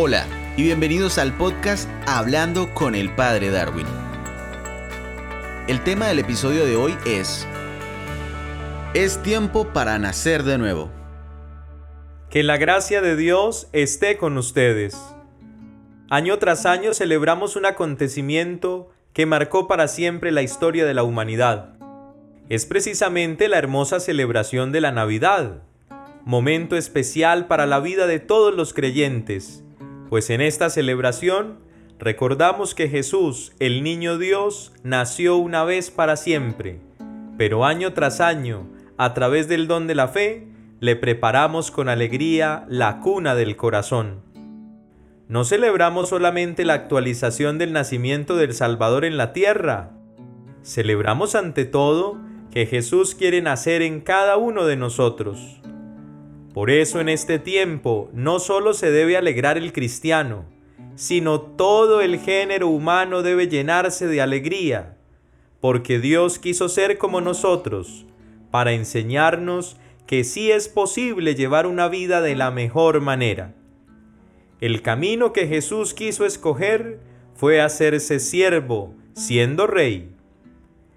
Hola y bienvenidos al podcast Hablando con el Padre Darwin. El tema del episodio de hoy es Es tiempo para nacer de nuevo. Que la gracia de Dios esté con ustedes. Año tras año celebramos un acontecimiento que marcó para siempre la historia de la humanidad. Es precisamente la hermosa celebración de la Navidad, momento especial para la vida de todos los creyentes pues en esta celebración recordamos que Jesús, el niño Dios, nació una vez para siempre, pero año tras año, a través del don de la fe, le preparamos con alegría la cuna del corazón. No celebramos solamente la actualización del nacimiento del Salvador en la tierra, celebramos ante todo que Jesús quiere nacer en cada uno de nosotros. Por eso en este tiempo no solo se debe alegrar el cristiano, sino todo el género humano debe llenarse de alegría, porque Dios quiso ser como nosotros, para enseñarnos que sí es posible llevar una vida de la mejor manera. El camino que Jesús quiso escoger fue hacerse siervo, siendo rey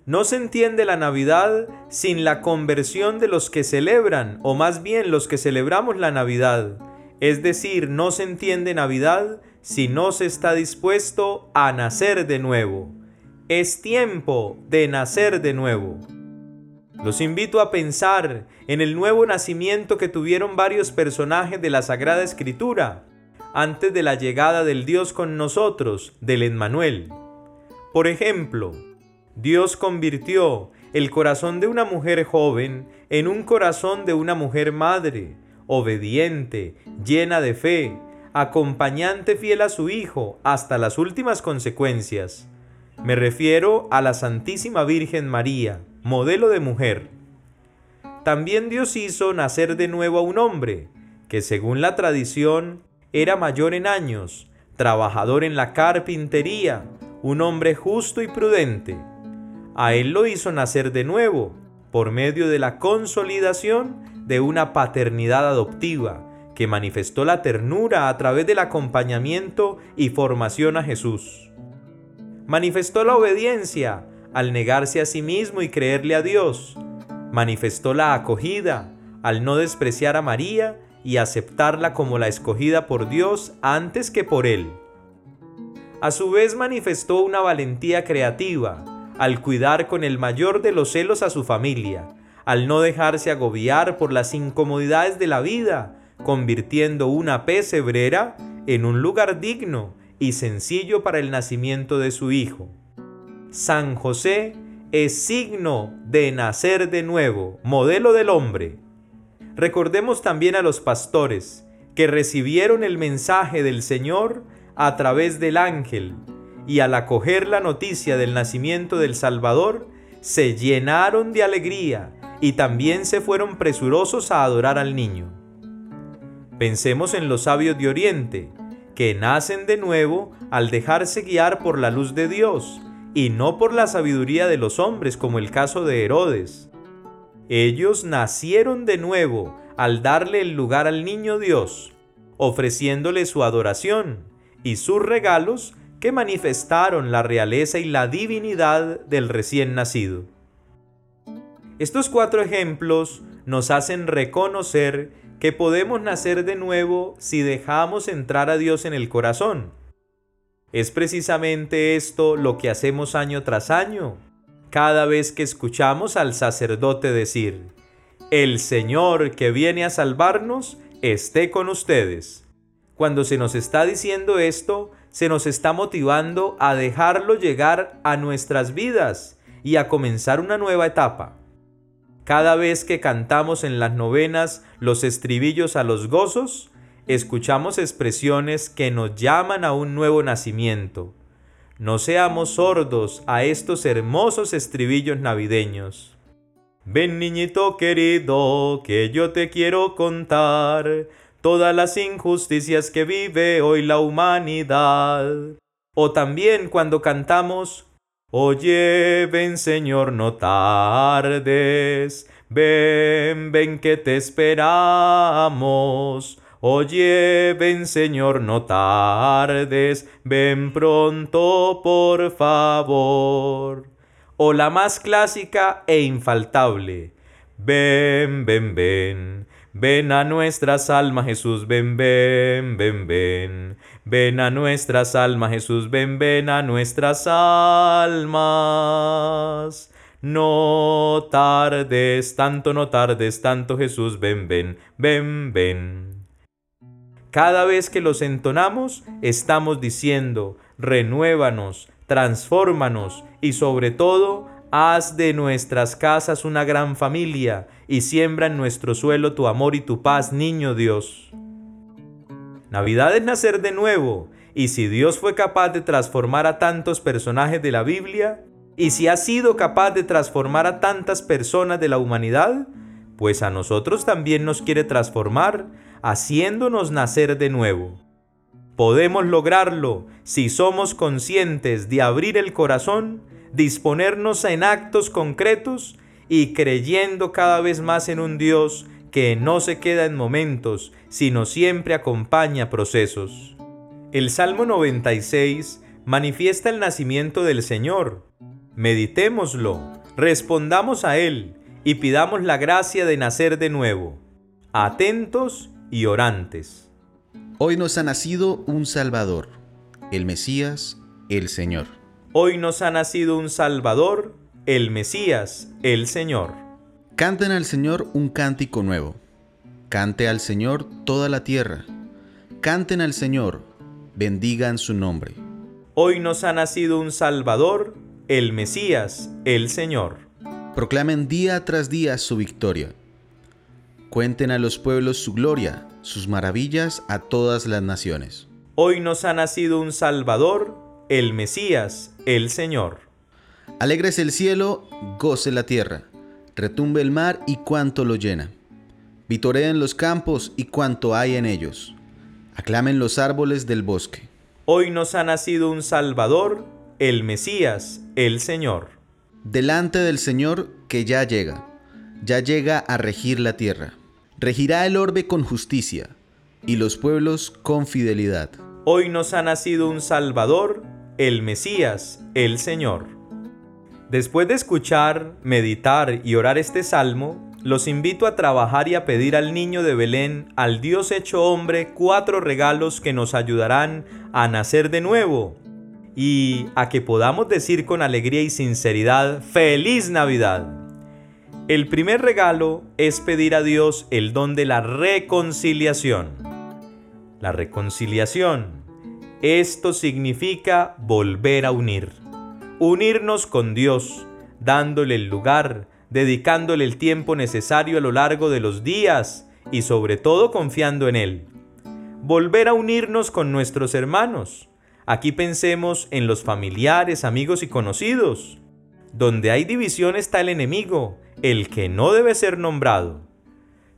no se entiende la Navidad sin la conversión de los que celebran, o más bien los que celebramos la Navidad. Es decir, no se entiende Navidad si no se está dispuesto a nacer de nuevo. Es tiempo de nacer de nuevo. Los invito a pensar en el nuevo nacimiento que tuvieron varios personajes de la Sagrada Escritura antes de la llegada del Dios con nosotros, del Emmanuel. Por ejemplo, Dios convirtió el corazón de una mujer joven en un corazón de una mujer madre, obediente, llena de fe, acompañante fiel a su Hijo hasta las últimas consecuencias. Me refiero a la Santísima Virgen María, modelo de mujer. También Dios hizo nacer de nuevo a un hombre, que según la tradición era mayor en años, trabajador en la carpintería, un hombre justo y prudente a él lo hizo nacer de nuevo, por medio de la consolidación de una paternidad adoptiva, que manifestó la ternura a través del acompañamiento y formación a Jesús. Manifestó la obediencia al negarse a sí mismo y creerle a Dios. Manifestó la acogida al no despreciar a María y aceptarla como la escogida por Dios antes que por Él. A su vez manifestó una valentía creativa al cuidar con el mayor de los celos a su familia, al no dejarse agobiar por las incomodidades de la vida, convirtiendo una pesebrera en un lugar digno y sencillo para el nacimiento de su hijo. San José es signo de nacer de nuevo, modelo del hombre. Recordemos también a los pastores que recibieron el mensaje del Señor a través del ángel y al acoger la noticia del nacimiento del Salvador, se llenaron de alegría y también se fueron presurosos a adorar al niño. Pensemos en los sabios de Oriente, que nacen de nuevo al dejarse guiar por la luz de Dios y no por la sabiduría de los hombres como el caso de Herodes. Ellos nacieron de nuevo al darle el lugar al niño Dios, ofreciéndole su adoración y sus regalos que manifestaron la realeza y la divinidad del recién nacido. Estos cuatro ejemplos nos hacen reconocer que podemos nacer de nuevo si dejamos entrar a Dios en el corazón. Es precisamente esto lo que hacemos año tras año, cada vez que escuchamos al sacerdote decir, El Señor que viene a salvarnos esté con ustedes. Cuando se nos está diciendo esto, se nos está motivando a dejarlo llegar a nuestras vidas y a comenzar una nueva etapa. Cada vez que cantamos en las novenas los estribillos a los gozos, escuchamos expresiones que nos llaman a un nuevo nacimiento. No seamos sordos a estos hermosos estribillos navideños. Ven niñito querido, que yo te quiero contar todas las injusticias que vive hoy la humanidad. O también cuando cantamos, Oye, ven Señor, no tardes, ven, ven que te esperamos. Oye, ven Señor, no tardes, ven pronto, por favor. O la más clásica e infaltable. Ven, ven, ven, ven a nuestras almas Jesús, ven, ven, ven, ven. Ven a nuestras almas Jesús, ven, ven a nuestras almas. No tardes, tanto no tardes, tanto Jesús, ven, ven, ven, ven. Cada vez que los entonamos, estamos diciendo, renuévanos, transfórmanos y sobre todo, Haz de nuestras casas una gran familia y siembra en nuestro suelo tu amor y tu paz, niño Dios. Navidad es nacer de nuevo, y si Dios fue capaz de transformar a tantos personajes de la Biblia, y si ha sido capaz de transformar a tantas personas de la humanidad, pues a nosotros también nos quiere transformar, haciéndonos nacer de nuevo. Podemos lograrlo si somos conscientes de abrir el corazón disponernos en actos concretos y creyendo cada vez más en un Dios que no se queda en momentos, sino siempre acompaña procesos. El Salmo 96 manifiesta el nacimiento del Señor. Meditémoslo, respondamos a Él y pidamos la gracia de nacer de nuevo, atentos y orantes. Hoy nos ha nacido un Salvador, el Mesías, el Señor. Hoy nos ha nacido un Salvador, el Mesías, el Señor. Canten al Señor un cántico nuevo. Cante al Señor toda la tierra. Canten al Señor, bendigan su nombre. Hoy nos ha nacido un Salvador, el Mesías, el Señor. Proclamen día tras día su victoria. Cuenten a los pueblos su gloria, sus maravillas a todas las naciones. Hoy nos ha nacido un Salvador, el Mesías, el Señor. Alegres el cielo, goce la tierra, retumbe el mar y cuanto lo llena. Vitoreen los campos y cuanto hay en ellos. Aclamen los árboles del bosque. Hoy nos ha nacido un Salvador, el Mesías, el Señor. Delante del Señor que ya llega, ya llega a regir la tierra. Regirá el orbe con justicia y los pueblos con fidelidad. Hoy nos ha nacido un Salvador, el Mesías, el Señor. Después de escuchar, meditar y orar este salmo, los invito a trabajar y a pedir al niño de Belén, al Dios hecho hombre, cuatro regalos que nos ayudarán a nacer de nuevo y a que podamos decir con alegría y sinceridad, feliz Navidad. El primer regalo es pedir a Dios el don de la reconciliación. La reconciliación esto significa volver a unir. Unirnos con Dios, dándole el lugar, dedicándole el tiempo necesario a lo largo de los días y sobre todo confiando en Él. Volver a unirnos con nuestros hermanos. Aquí pensemos en los familiares, amigos y conocidos. Donde hay división está el enemigo, el que no debe ser nombrado.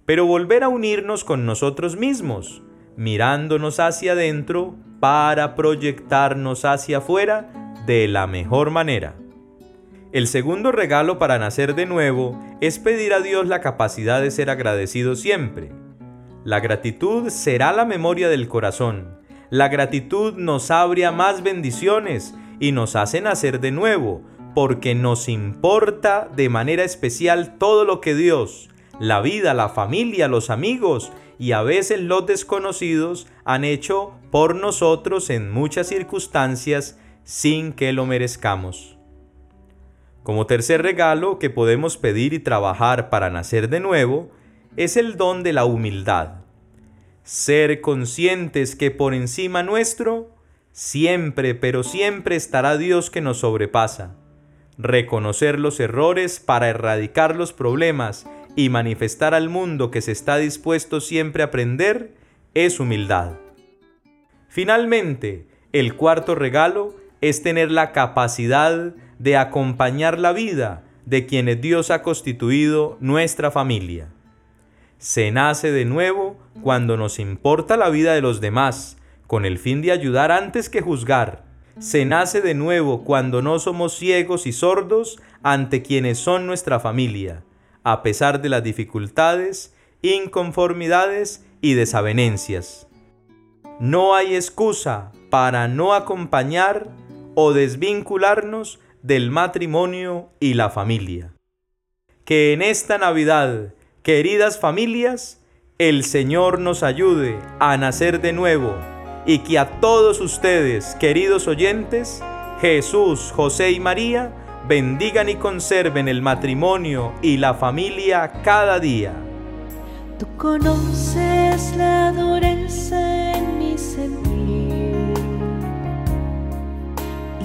Pero volver a unirnos con nosotros mismos, mirándonos hacia adentro para proyectarnos hacia afuera de la mejor manera. El segundo regalo para nacer de nuevo es pedir a Dios la capacidad de ser agradecido siempre. La gratitud será la memoria del corazón. La gratitud nos abre a más bendiciones y nos hace nacer de nuevo, porque nos importa de manera especial todo lo que Dios, la vida, la familia, los amigos y a veces los desconocidos han hecho por nosotros en muchas circunstancias sin que lo merezcamos. Como tercer regalo que podemos pedir y trabajar para nacer de nuevo es el don de la humildad. Ser conscientes que por encima nuestro siempre, pero siempre estará Dios que nos sobrepasa. Reconocer los errores para erradicar los problemas y manifestar al mundo que se está dispuesto siempre a aprender es humildad. Finalmente, el cuarto regalo es tener la capacidad de acompañar la vida de quienes Dios ha constituido nuestra familia. Se nace de nuevo cuando nos importa la vida de los demás, con el fin de ayudar antes que juzgar. Se nace de nuevo cuando no somos ciegos y sordos ante quienes son nuestra familia a pesar de las dificultades inconformidades y desavenencias. No hay excusa para no acompañar o desvincularnos del matrimonio y la familia. Que en esta Navidad, queridas familias, el Señor nos ayude a nacer de nuevo y que a todos ustedes, queridos oyentes, Jesús, José y María, bendigan y conserven el matrimonio y la familia cada día. Tú conoces la dureza en mi sentir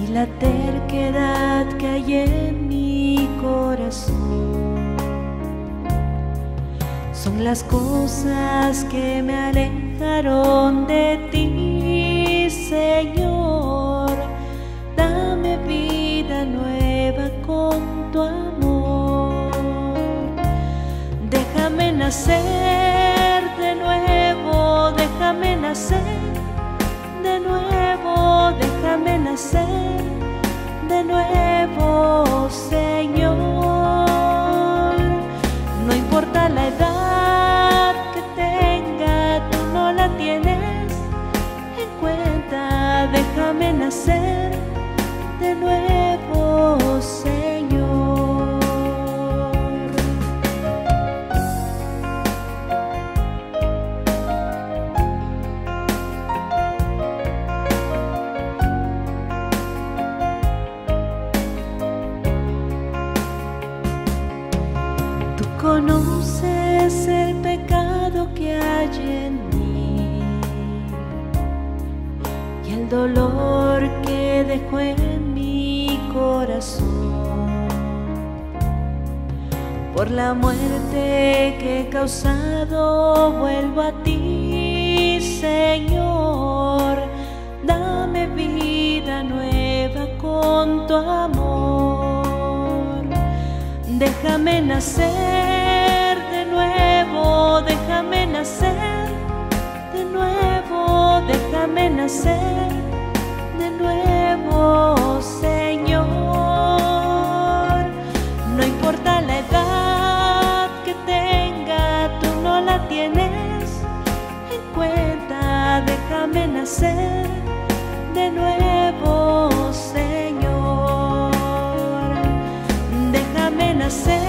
y la terquedad que hay en mi corazón. Son las cosas que me alejaron de ti, Señor. Dame vida nueva con tu amor. Déjame nacer de nuevo, déjame nacer de nuevo, déjame nacer de nuevo, Señor. No importa la edad que tenga, tú no la tienes en cuenta, déjame nacer de nuevo, dolor que dejó en mi corazón por la muerte que he causado. Vuelvo a ti, Señor. Dame vida nueva con tu amor. Déjame nacer Déjame